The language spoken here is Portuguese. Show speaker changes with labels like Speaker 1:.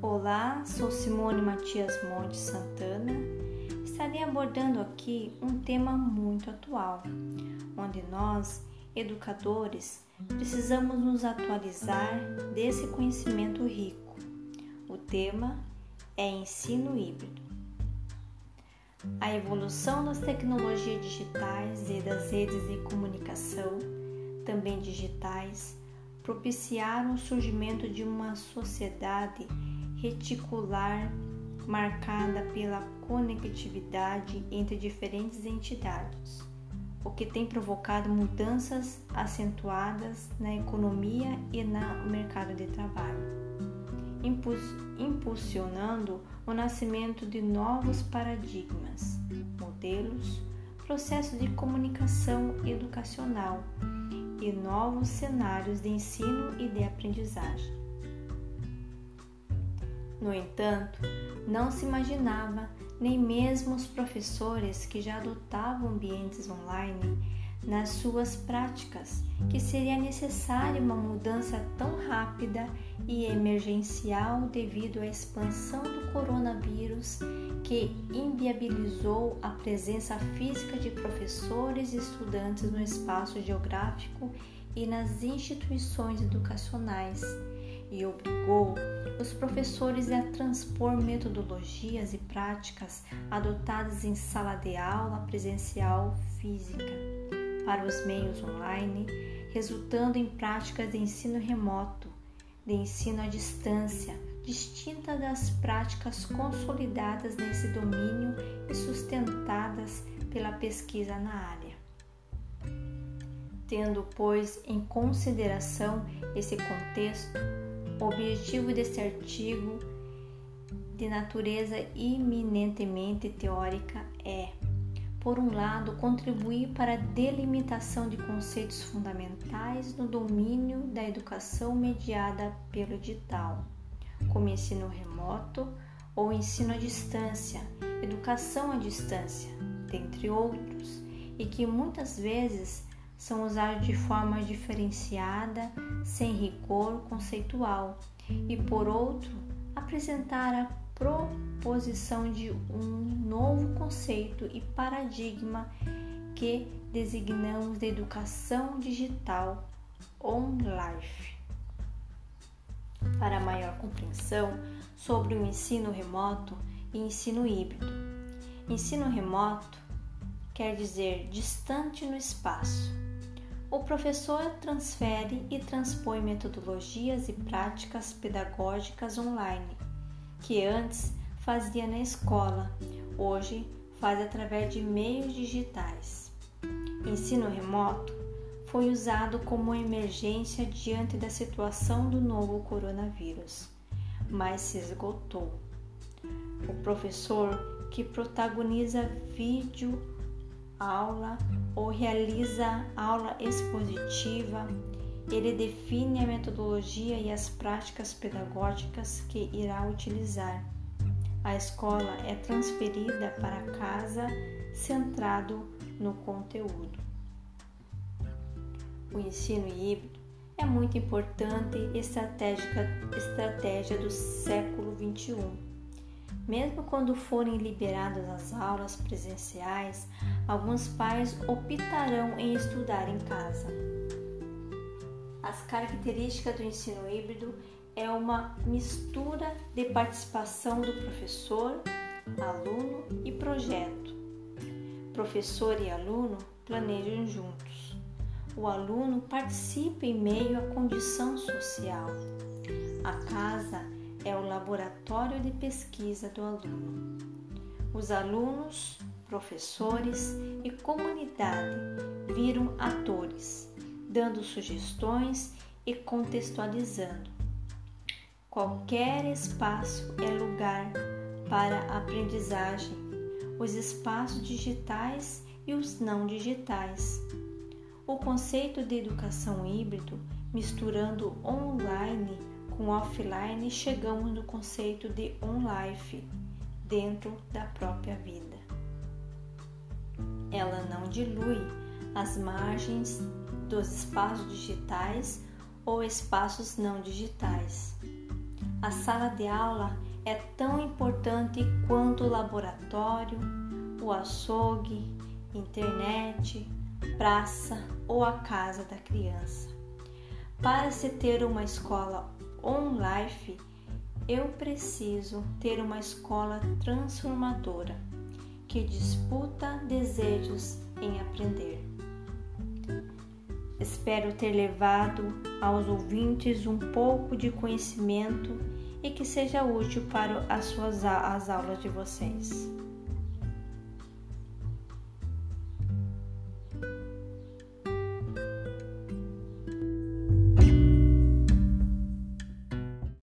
Speaker 1: Olá, sou Simone Matias Monte Santana. Estarei abordando aqui um tema muito atual, onde nós, educadores, precisamos nos atualizar desse conhecimento rico. O tema é ensino híbrido. A evolução das tecnologias digitais e das redes de comunicação, também digitais, propiciaram o surgimento de uma sociedade reticular marcada pela conectividade entre diferentes entidades, o que tem provocado mudanças acentuadas na economia e no mercado de trabalho, impulsionando o nascimento de novos paradigmas, modelos, processos de comunicação educacional e novos cenários de ensino e de aprendizagem. No entanto, não se imaginava, nem mesmo os professores que já adotavam ambientes online nas suas práticas, que seria necessária uma mudança tão rápida e emergencial devido à expansão do coronavírus que inviabilizou a presença física de professores e estudantes no espaço geográfico e nas instituições educacionais e obrigou os professores a transpor metodologias e práticas adotadas em sala de aula presencial física para os meios online, resultando em práticas de ensino remoto, de ensino à distância, distinta das práticas consolidadas nesse domínio e sustentadas pela pesquisa na área. Tendo, pois, em consideração esse contexto, o objetivo deste artigo, de natureza eminentemente teórica, é, por um lado, contribuir para a delimitação de conceitos fundamentais no domínio da educação mediada pelo digital, como ensino remoto ou ensino à distância, educação à distância, dentre outros, e que muitas vezes são usados de forma diferenciada, sem rigor conceitual, e por outro, apresentar a proposição de um novo conceito e paradigma que designamos de educação digital on-life. Para maior compreensão sobre o ensino remoto e ensino híbrido. Ensino remoto quer dizer distante no espaço o professor transfere e transpõe metodologias e práticas pedagógicas online, que antes fazia na escola, hoje faz através de meios digitais. Ensino remoto foi usado como emergência diante da situação do novo coronavírus, mas se esgotou. O professor que protagoniza vídeo aula ou realiza aula expositiva, ele define a metodologia e as práticas pedagógicas que irá utilizar. A escola é transferida para casa centrado no conteúdo. O ensino híbrido é muito importante estratégica, estratégia do século XXI mesmo quando forem liberadas as aulas presenciais, alguns pais optarão em estudar em casa. As características do ensino híbrido é uma mistura de participação do professor, aluno e projeto. Professor e aluno planejam juntos. O aluno participa em meio à condição social. A casa é o laboratório de pesquisa do aluno. Os alunos, professores e comunidade viram atores, dando sugestões e contextualizando. Qualquer espaço é lugar para aprendizagem, os espaços digitais e os não digitais. O conceito de educação híbrido, misturando online com offline, chegamos no conceito de on-life dentro da própria vida. Ela não dilui as margens dos espaços digitais ou espaços não digitais. A sala de aula é tão importante quanto o laboratório, o açougue, internet, praça ou a casa da criança. Para se ter uma escola on-life, eu preciso ter uma escola transformadora que disputa desejos em aprender. Espero ter levado aos ouvintes um pouco de conhecimento e que seja útil para as suas as aulas de vocês.